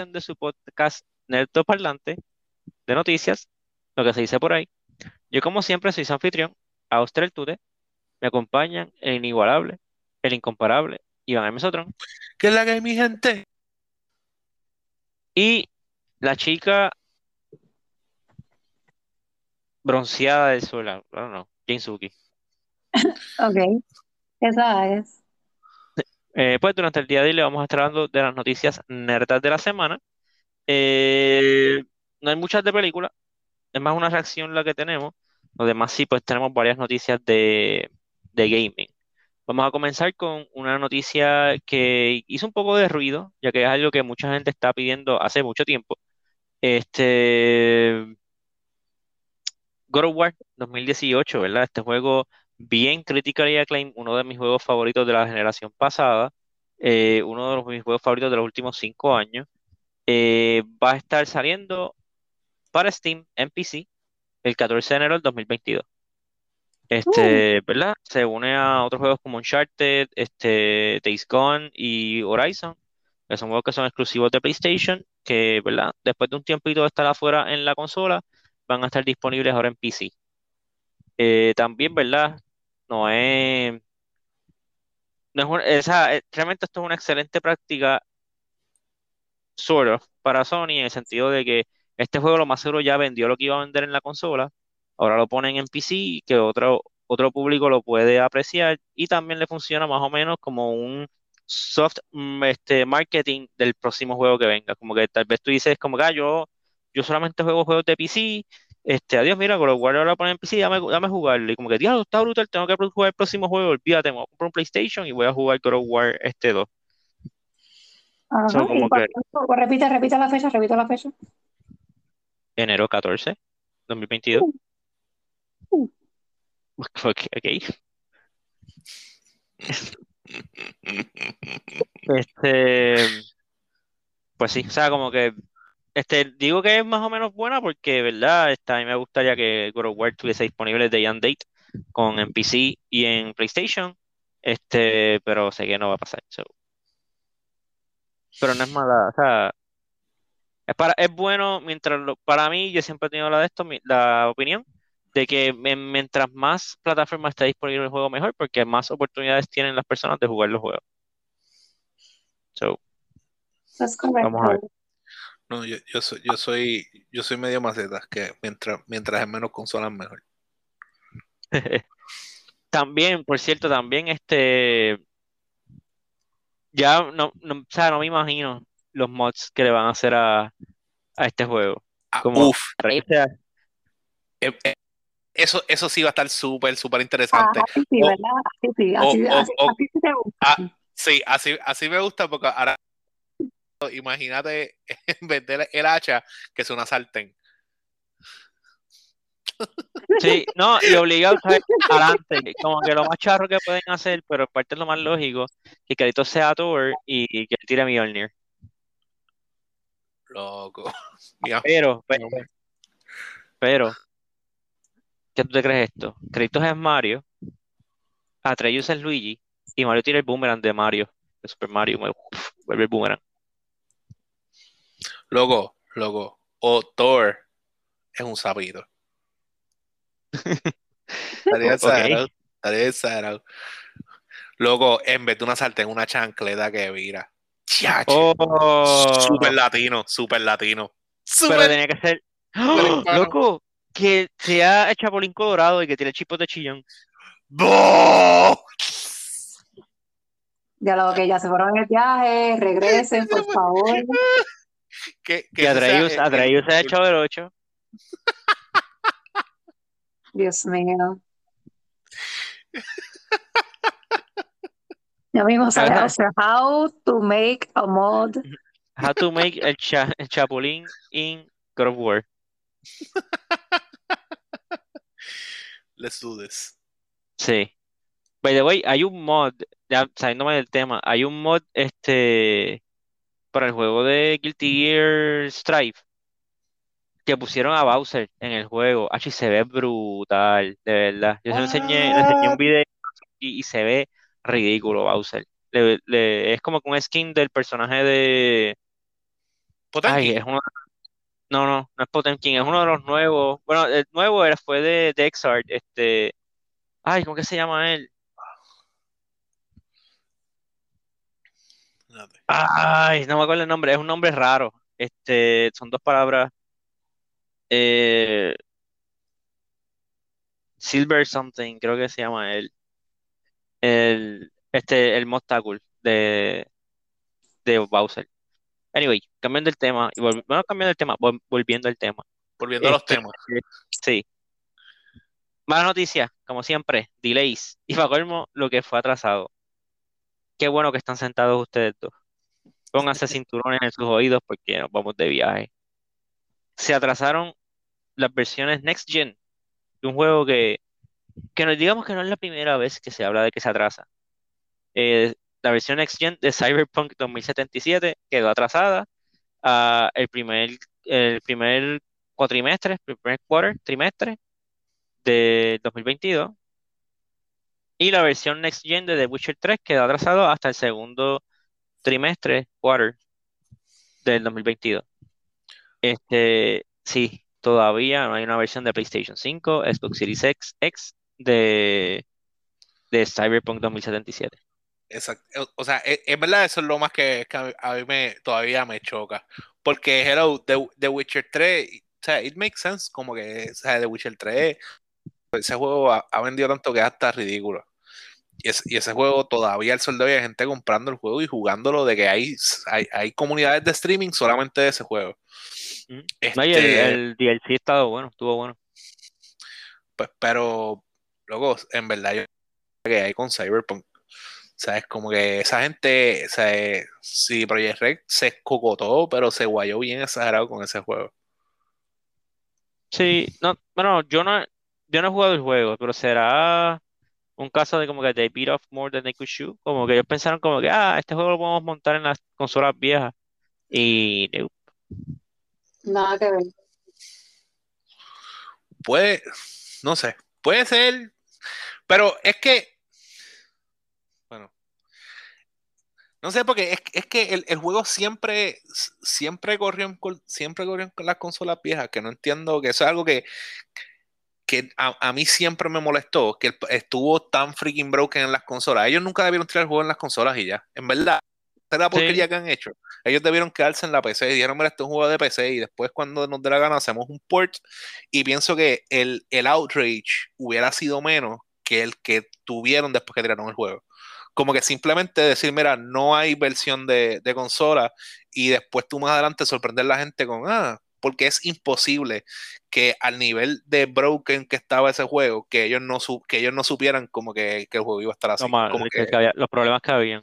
edición de su podcast Nerdo Parlante de noticias, lo que se dice por ahí. Yo, como siempre, soy su anfitrión, Austral Tude. Me acompañan el inigualable, el incomparable, Iván M. Sotrón. ¿Qué es la que hay, mi gente? Y la chica bronceada del sol, no, no, Jinsuki. Ok, esa es. Eh, pues durante el día de hoy le vamos a estar hablando de las noticias nerdas de la semana. Eh, no hay muchas de películas, es más una reacción la que tenemos. Lo demás sí, pues tenemos varias noticias de, de gaming. Vamos a comenzar con una noticia que hizo un poco de ruido, ya que es algo que mucha gente está pidiendo hace mucho tiempo. Este God of War 2018, ¿verdad? Este juego bien critically acclaimed, uno de mis juegos favoritos de la generación pasada, eh, uno de los, mis juegos favoritos de los últimos cinco años. Eh, va a estar saliendo para Steam en PC el 14 de enero del 2022. Este, ¿verdad? Se une a otros juegos como Uncharted, este, Days Gone y Horizon, que son juegos que son exclusivos de PlayStation, que, ¿verdad? Después de un tiempito de estar afuera en la consola, van a estar disponibles ahora en PC. Eh, también, ¿verdad? No es, no es un- esa, eh, realmente esto es una excelente práctica, sort of, para Sony, en el sentido de que este juego lo más seguro ya vendió lo que iba a vender en la consola, ahora lo ponen en PC, que otro, otro público lo puede apreciar, y también le funciona más o menos como un soft mm, este, marketing del próximo juego que venga. Como que tal vez tú dices, como que ah, yo, yo solamente juego juegos de PC, este, adiós, mira, con los Warriors lo ponen en PC, dame, dame jugarlo. Y como que, diablo, está brutal, tengo que jugar el próximo juego, olvídate, me voy a comprar un PlayStation y voy a jugar God of War este 2. Ajá, como que repite, repite la fecha, repite la fecha. enero 14, 2022. Uh, Ok, ok. Este, pues sí, o sea, como que, este, digo que es más o menos buena porque, ¿verdad? Este, a mí me gustaría que God of War estuviese disponible de and date con en PC y en PlayStation, este, pero sé que no va a pasar. so. Pero no es mala, o sea, es para, es bueno mientras lo- para mí, yo siempre he tenido la de esto, mi- la opinión de que mientras más plataformas esté disponible el juego mejor, porque más oportunidades tienen las personas de jugar los juegos. So, eso es vamos a ver. No, yo, yo soy, yo soy, yo soy medio maceta, que mientras, mientras es menos consolas mejor. También, por cierto, también este, ya no, no, o sea, no me imagino los mods que le van a hacer a, a este juego. Ah, Como uf, eh, eh, eso, eso sí va a estar súper, súper interesante. Ajá, sí, sí, ¿verdad? Así sí, o, así, así, sí te gusta. ah, sí, así, así me gusta porque ahora imagínate en vez del el hacha que es una sartén. Sí, no, y obligado a saber adelante, como que lo más charro que pueden hacer, pero parte es lo más lógico, que Carlitos sea Thor y, y que él tire a Mjolnir. Loco. Mira, Pero, pero, pero, ¿qué tú te crees esto? Kratos es Mario, Atreus es Luigi, y Mario tira el boomerang de Mario, de Super Mario, vuelve el boomerang. Loco, loco. O Thor es un sapito. Estaría exagerado. Estaría exagerado. Loco, en vez de una sartén, una chancleta que vira. Oh, Super latino, super latino. pero Super, tenía que ser, super ¡Oh! loco, que sea el Chapulín Colorado y que tire chipos de chillón. ¡Bo! Ya lo que ya se fueron en el viaje, regresen, por favor. Que, que Y ese sea Atreus, el- el- Atreus se ha echado el 8. Dios mío. Ya mismo sea, how to make a mod. How to make el, cha- el Chapulín in God of War. Let's do this. Sí. By the way, hay un mod, ya saliéndome del tema, hay un mod este para el juego de Guilty Gear Strive que pusieron a Bowser en el juego. Ah, y se ve brutal, de verdad. Yo se lo enseñé, le enseñé un video y, y se ve ridículo Bowser. Le- le- es como un skin del personaje de, Potenki. Ay, es uno. No, no, no es Potemkin, es uno de los nuevos. Bueno, el nuevo era, fue de, de Exart, este. Ay, ¿cómo que se llama él? Ay, no me acuerdo el nombre, es un nombre raro. Este, son dos palabras. Eh, Silver something, creo que se llama él. El, este, el Mostakul de, de Bowser. Anyway, cambiando el tema, y bueno, cambiando el tema, vol- volviendo al tema. Volviendo a los Este, temas. sí. Mala noticia, como siempre, delays. Y para colmo, lo que fue atrasado. Qué bueno que están sentados ustedes dos. Pónganse cinturones en sus oídos porque nos vamos de viaje. Se atrasaron las versiones Next Gen de un juego que, que nos digamos que no es la primera vez que se habla de que se atrasa. Eh, la versión Next Gen de Cyberpunk 2077 quedó atrasada a el primer, el primer cuatrimestre, primer quarter, trimestre de 2022. Y la versión Next Gen de The Witcher 3 quedó atrasado hasta el segundo trimestre, quarter del 2022. Este, sí, todavía no hay una versión de PlayStation 5, Xbox Series X, de, de Cyberpunk 2077. Exacto. O- O sea, es, es verdad, eso es lo más que, que a mí, me, todavía me choca. Porque, hello, The, Witcher 3, o sea, it makes sense, como que, o The Witcher 3, ese juego ha, ha vendido tanto que hasta ridículo. Y, es- y ese juego todavía el sol de hoy hay gente comprando el juego y jugándolo de que hay, hay, hay comunidades de streaming solamente de ese juego. Mm. No, y el, Este, el DLC estaba bueno, estuvo bueno. pues, pero, luego, en verdad, yo creo que hay con Cyberpunk. O sea, es como que esa gente, o sea, eh, sí, Project Red se escocotó, pero se guayó bien exagerado con ese juego. Sí, no, bueno, yo no, yo no he jugado el juego, pero será un caso de como que they beat off more than they could chew, como que ellos pensaron como que, ah, este juego lo podemos montar en las consolas viejas y. Nada que ver. Puede, no sé, puede ser, pero es que, bueno, no sé, porque es, es que el, el juego siempre, siempre corrió en, col- siempre corrió en las consolas viejas, que no entiendo, que eso es algo que, que a, a mí siempre me molestó, que estuvo tan freaking broken en las consolas. Ellos nunca debieron tirar el juego en las consolas y ya, en verdad. Esa es la porquería Sí, que han hecho. Ellos debieron quedarse en la PC y dijeron, mira, esto es un juego de PC y después cuando nos dé la gana hacemos un port y pienso que el, el outrage hubiera sido menos que el que tuvieron después que tiraron el juego. Como que simplemente decir, mira, no hay versión de, de consola y después tú más adelante sorprender a la gente con, ah, porque es imposible que al nivel de broken que estaba ese juego, que ellos no, su- que ellos no supieran como que, que el juego iba a estar así. mal- Como que- que, que había- los problemas que habían.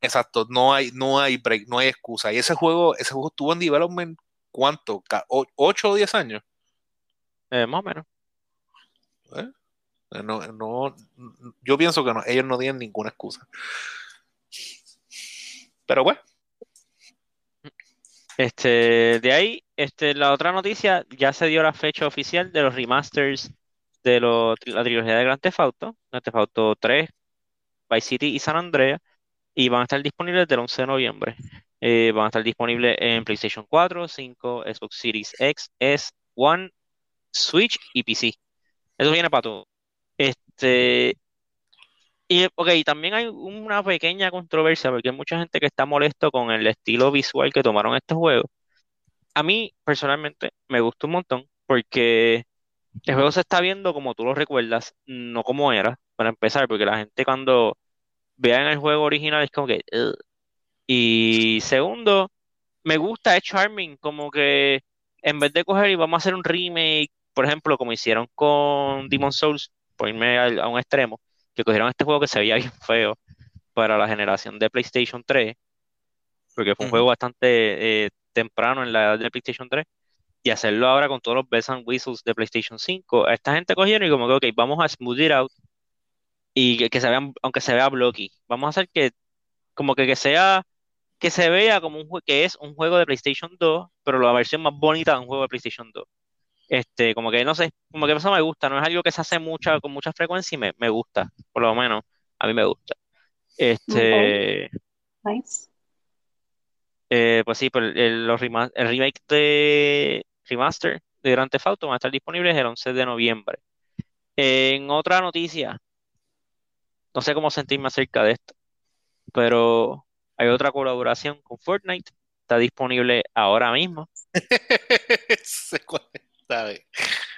exacto, no hay, no hay break, no hay excusa. Y ese juego, ese juego estuvo en development, ¿cuánto? Ca- o- ¿Ocho o diez años? Eh, más o menos. ¿Eh? No, no, yo pienso que no, ellos no tienen ninguna excusa. Pero bueno, Este, de ahí, este, la otra noticia, ya se dio la fecha oficial de los remasters de lo- la trilogía de Grand Theft Auto, Grand Theft Auto 3, Vice City y San Andreas, y van a estar disponibles del 11 de noviembre. Eh, van a estar disponibles en PlayStation 4, 5, Xbox Series X, S, One, Switch y PC. Eso viene para todo. Este, y ok, también hay una pequeña controversia porque hay mucha gente que está molesto con el estilo visual que tomaron estos juegos. A mí, personalmente, me gusta un montón porque el juego se está viendo como tú lo recuerdas, no como era, para empezar, porque la gente cuando vean el juego original es como que... Y segundo, me gusta, es charming, como que en vez de coger y vamos a hacer un remake, por ejemplo, como hicieron con Demon's Souls, por irme a un extremo, que cogieron este juego que se veía bien feo para la generación de PlayStation 3, porque fue un juego bastante eh, temprano en la edad de PlayStation 3, y hacerlo ahora con todos los bells and whistles de PlayStation 5. A esta gente cogieron y como que, ok, vamos a smooth it out y que, que se vean, aunque se vea blocky, vamos a hacer que, como que, que sea, que se vea como un jue- que es un juego de PlayStation 2, pero la versión más bonita de un juego de PlayStation 2. Este, como que no sé, como que eso me gusta, no es algo que se hace mucha, con mucha frecuencia y me, me gusta, por lo menos, a mí me gusta. Este, Nice. Eh, pues sí, pues el, los el remake de remaster de Grand Theft Auto van a estar disponibles el 11 de noviembre. En otra noticia, no sé cómo sentirme acerca de esto, pero hay otra colaboración con Fortnite, está disponible ahora mismo.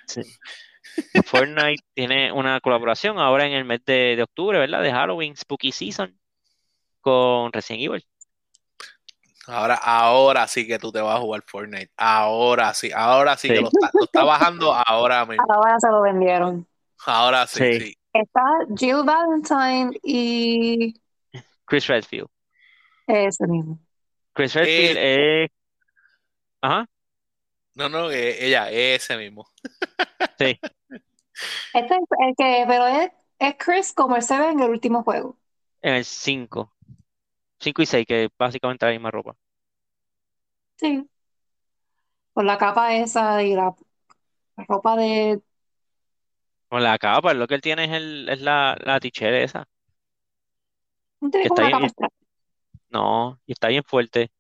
Sí. Fortnite tiene una colaboración ahora en el mes de, de octubre, ¿verdad? De Halloween, Spooky Season, con Resident Evil. Ahora, ahora sí que tú te vas a jugar Fortnite. Ahora sí, ahora sí, que Sí. lo está, lo está bajando ahora mismo. Ahora se lo vendieron. Ahora sí, Sí. sí. Está Jill Valentine y Chris Redfield. ese mismo. Chris Redfield es... Ajá, No, no, eh, ella, ese mismo. sí. Este es el que, pero es, es Chris como él se ve en el último juego. En el 5. 5 y 6, que básicamente la misma ropa. Sí. Con la capa esa y la, la ropa de. Con la capa, lo que él tiene es, el, es la, la t-shirt esa. No tiene Que como está una capa bien, extra. no, y está bien fuerte.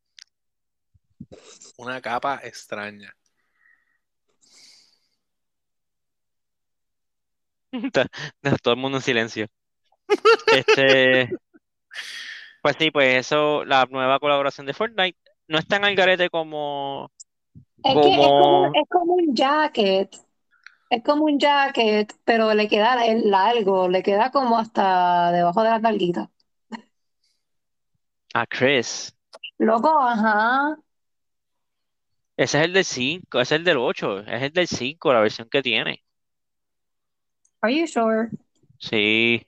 Una capa extraña. Está- está todo el mundo en silencio. Este, pues sí, pues eso, la nueva colaboración de Fortnite no es tan al garete como, Es que es como, como, es como un jacket. Es como un jacket, pero le queda el largo, le queda como hasta debajo de las nalguitas. a Chris. Loco, ajá. Ese es el del 5, ese es el del 8, es el del 5, la versión que tiene. Are you sure? Sí.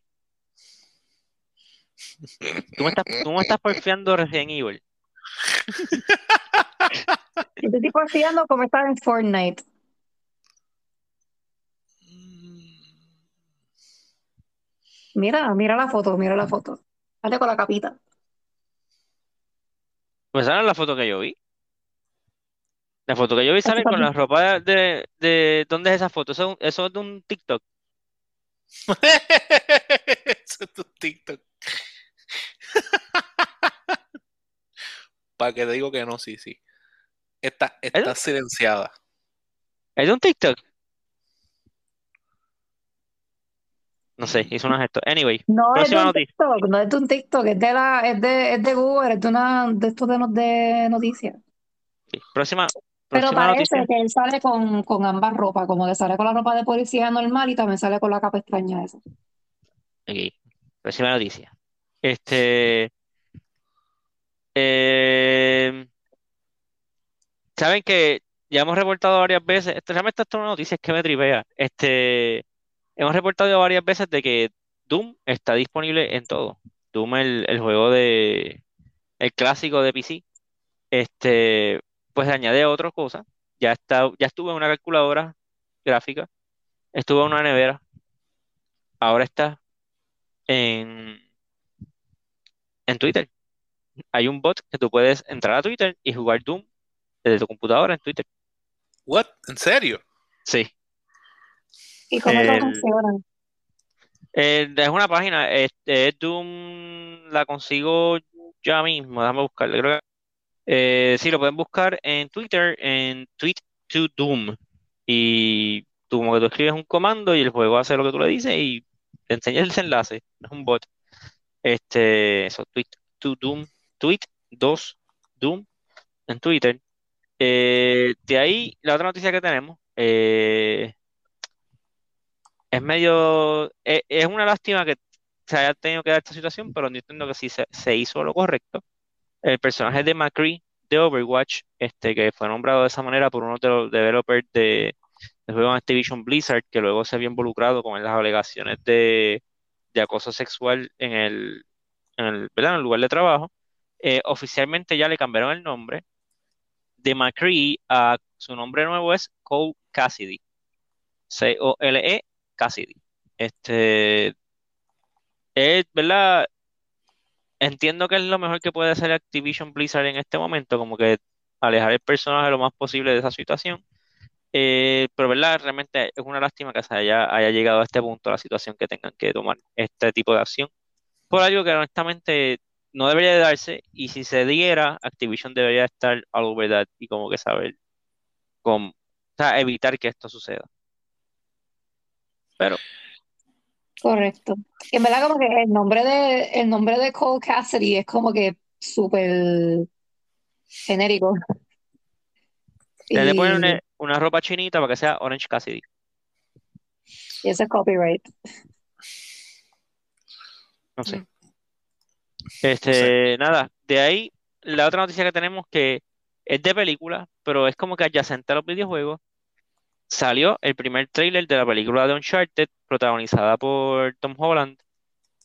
Tú me estás, tú me estás porfiando Resident Evil. Yo te estoy porfiando como estar en Fortnite. Mira, mira la foto, mira la foto. Dale con la capita. Pues esa no es la foto que yo vi. La foto que yo vi sale con la ropa de, de, ¿dónde es esa foto? Eso, eso es de un TikTok. Eso es tu TikTok. Para que te digo que no, sí, sí. Está, ¿Es está silenciada. es un TikTok? No sé, hizo una gesto. Anyway, No es de próxima un noticia. TikTok, no es de un TikTok, es de la, es de, es de Google, es de una, de estos de, de noticias. Sí, Próxima, Pero parece noticia. que él sale con, con ambas ropas, como que sale con la ropa de policía normal y también sale con la capa extraña esa. Ok, próxima noticia. Este, eh, saben que ya hemos reportado varias veces, esto, realmente esto es una noticia que me tripea. Este, hemos reportado varias veces de que Doom está disponible en todo. Doom, el, el juego de, el clásico de PC, este, pues añade otra cosa. Ya está, ya estuvo en una calculadora gráfica, estuvo en una nevera, ahora está en, en Twitter. Hay un bot que tú puedes entrar a Twitter y jugar Doom desde tu computadora en Twitter. What? ¿En serio? Sí. ¿Y cómo funciona? el- es una página, este, es Doom, la consigo ya mismo, déjame buscarla. Creo que, eh, sí, lo pueden buscar en Twitter, en Tweet to Doom. Y tú como que tú escribes un comando y el juego hace lo que tú le dices y te enseña el desenlace. No es un bot. Este, eso, Tweet to Doom, Tweet 2 Doom en Twitter. Eh, de ahí, la otra noticia que tenemos eh, es medio, eh, es una lástima que se haya tenido que dar esta situación, pero yo entiendo que sí se hizo lo correcto. El personaje de McCree de Overwatch, este, que fue nombrado de esa manera por uno de los developers de, del juego Activision Blizzard, que luego se había involucrado con las alegaciones de, de acoso sexual en el, en el, en el lugar de trabajo, eh, oficialmente ya le cambiaron el nombre de McCree a su nombre nuevo es Cole Cassidy. C-O-L-E Cassidy. Este es, ¿verdad? Entiendo que es lo mejor que puede hacer Activision Blizzard en este momento, como que alejar el personaje lo más posible de esa situación. Eh, pero, ¿verdad? Realmente es una lástima que se haya, haya llegado a este punto la situación que tengan que tomar este tipo de acción. Por algo que honestamente no debería de darse, y si se diera, Activision debería estar algo verdad y como que saber cómo, o sea, evitar que esto suceda. Pero, Correcto. Y en verdad como que el nombre de, el nombre de Cole Cassidy es como que súper genérico. le le ponen una, una ropa chinita para que sea Orange Cassidy. y ese es copyright. No sé. Mm. No sé. Este, nada, de ahí, la otra noticia que tenemos que es de película, pero es como que adyacente a los videojuegos. Salió el primer tráiler de la película de Uncharted, protagonizada por Tom Holland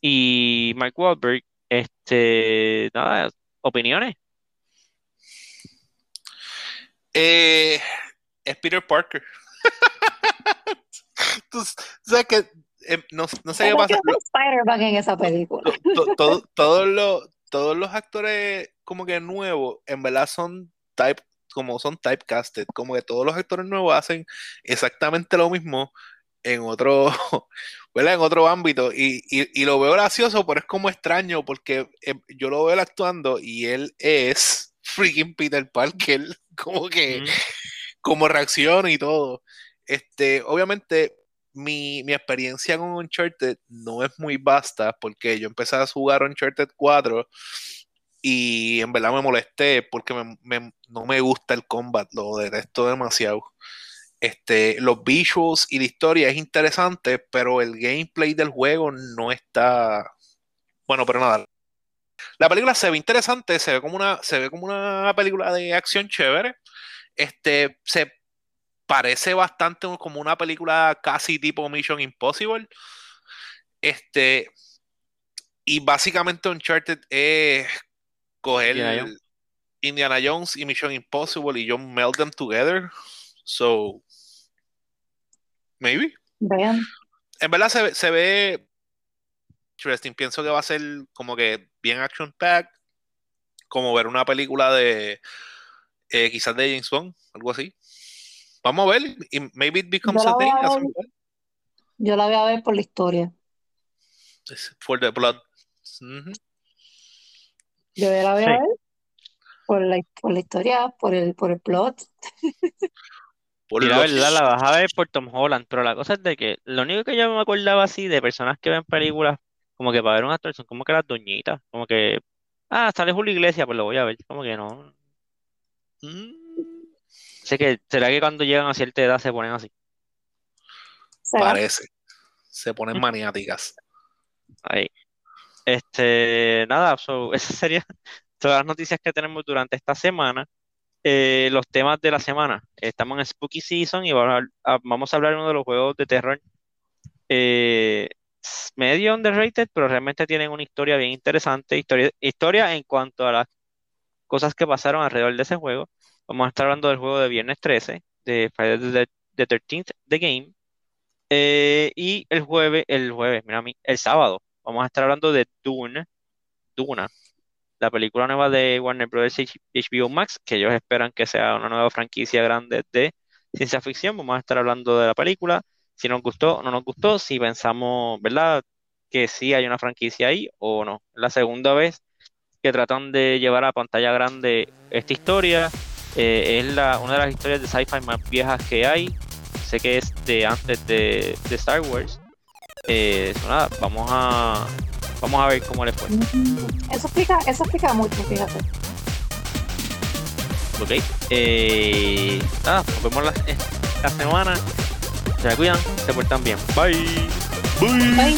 y Mark Wahlberg. Este, nada, opiniones. Eh, es Peter Parker. Tú sabes que eh, no, no sé qué ¿Cómo pasa. Spider-Man en esa película? To- to- todos los todos los actores como que nuevos en verdad son type como son typecasted como que todos los actores nuevos hacen exactamente lo mismo en otro ¿verdad? en otro ámbito y, y- y lo veo gracioso pero es como extraño porque eh, yo lo veo él actuando y él es freaking Peter Parker como que Mm, como reacciona y todo. Este, obviamente, mi, mi experiencia con Uncharted no es muy vasta porque yo empecé a jugar Uncharted 4 y en verdad me molesté porque me- no me gusta el combat, lo detesto demasiado. Este, los visuals y la historia es interesante, pero el gameplay del juego no está. Bueno, pero nada. La película se ve interesante, se ve como una, se ve como una película de acción chévere. Este, se parece bastante como una película casi tipo Mission Impossible. Este, y básicamente Uncharted es coger Indiana Jones. Indiana Jones y Mission Impossible y yo meld them together. So, maybe. Vean, En verdad se, ve- se ve interesting. Pienso que va a ser como que bien action packed, como ver una película de eh, quizás de James Bond, algo así. Vamos a ver, y maybe it becomes a thing a yo la voy a ver por la historia. for the blood. Ujú. Yo la voy a ver por la, por la historia, por el, por el plot. Por Y la los- verdad la vas a ver por Tom Holland, pero la cosa es de que lo único que yo me acordaba así de personas que ven películas como que para ver un actor son como que las doñitas, como que, ah, sale Julio Iglesias, pues lo voy a ver, como que no. Mm, Sé que, ¿será que cuando llegan a cierta edad se ponen así? ¿Será? parece. Se Mm. ponen maniáticas. Ahí. Este, nada, so, esas serían todas las noticias que tenemos durante esta semana. Eh, los temas de la semana. Estamos en Spooky Season y vamos a, a- vamos a hablar de uno de los juegos de terror eh, medio underrated, pero realmente tienen una historia bien interesante. Historia, historia en cuanto a las cosas que pasaron alrededor de ese juego. Vamos a estar hablando del juego de Viernes 13, de Friday the, the 13th, The Game. Eh, y el jueves, el jueves, mira a el sábado, vamos a estar hablando de Dune, Duna, la película nueva de Warner Bros. HBO Max, que ellos esperan que sea una nueva franquicia grande de ciencia ficción. Vamos a estar hablando de la película, si nos gustó o no nos gustó, si pensamos, ¿verdad? Que sí hay una franquicia ahí o no. La segunda vez que tratan de llevar a pantalla grande esta historia. eh, es la, una de las historias de sci-fi más viejas que hay. Sé que es de antes de Star Wars. Eh, so nada, vamos a, vamos a ver cómo les fue. Eso explica, eso explica mucho, fíjate. Ok. Eh, nada, nos vemos la, esta semana. Se cuidan, se portan bien. Bye. Bye. Bye.